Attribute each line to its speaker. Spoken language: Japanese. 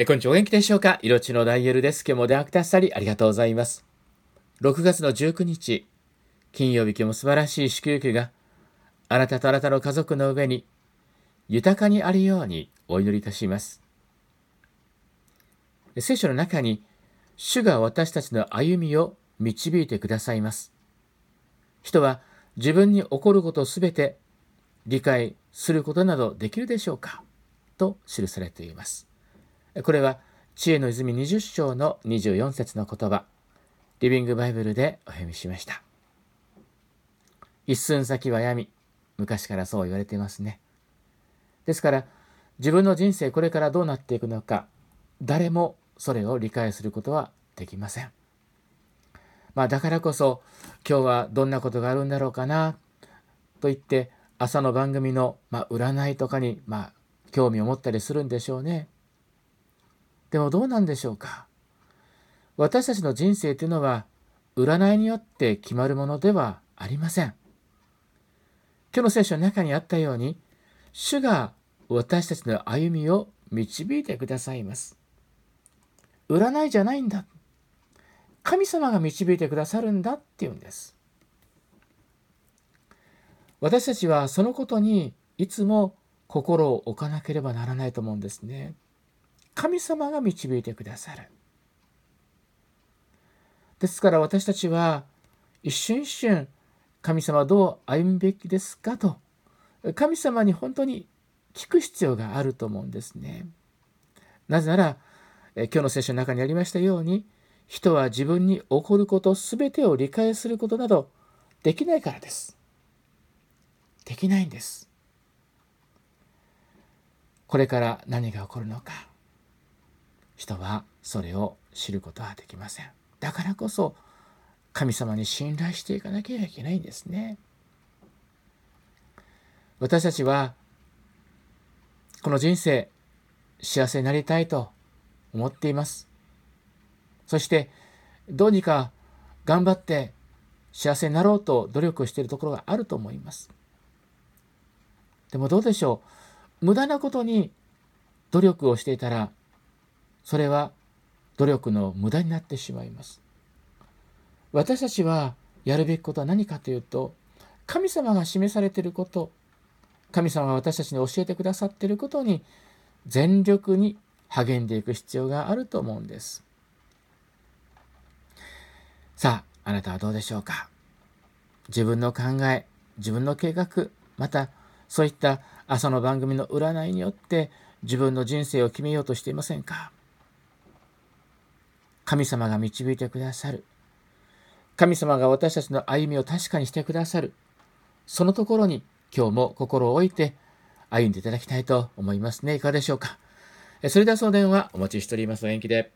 Speaker 1: えこんにちは。お元気でしょうか？色のダイエルです。今日も出会くださりありがとうございます。6月の19日金曜日今日も素晴らしい祝福があなたとあなたの家族の上に豊かにあるようにお祈りいたします。聖書の中に主が私たちの歩みを導いてくださいます。人は自分に起こることをすべて理解することなどできるでしょうか？と記されています。これは知恵の泉20章の24節の言葉、リビングバイブルでお読みしました。一寸先は闇。昔からそう言われていますね。ですから、自分の人生これからどうなっていくのか、誰もそれを理解することはできません。まあ、だからこそ今日はどんなことがあるんだろうかなと言って朝の番組の、まあ、占いとかに、まあ、興味を持ったりするんでしょうね。でもどうなんでしょうか私たちの人生というのは占いによって決まるものではありません。今日の聖書の中にあったように主が私たちの歩みを導いてくださいます。占いじゃないんだ。神様が導いてくださるんだっていうんです。私たちはそのことにいつも心を置かなければならないと思うんですね。神様が導いてくださる。ですから私たちは一瞬一瞬神様どう歩むべきですかと神様に本当に聞く必要があると思うんですね。なぜなら今日の聖書の中にありましたように人は自分に起こること全てを理解することなどできないからです。できないんです。これから何が起こるのか人はそれを知ることはできません。だからこそ神様に信頼していかなきゃいけないんですね。私たちはこの人生幸せになりたいと思っています。そしてどうにか頑張って幸せになろうと努力しているところがあると思います。でもどうでしょう無駄なことに努力をしていたらそれは努力の無駄になってしまいます。私たちはやるべきことは何かというと神様が示されていること神様が私たちに教えてくださっていることに全力に励んでいく必要があると思うんです。さあ、あなたはどうでしょうか？自分の考え、自分の計画、またそういった朝の番組の占いによって自分の人生を決めようとしていませんか？神様が導いてくださる。神様が私たちの歩みを確かにしてくださる。そのところに今日も心を置いて歩んでいただきたいと思いますね。いかがでしょうか？それではその電話お待ちしております。お元気で。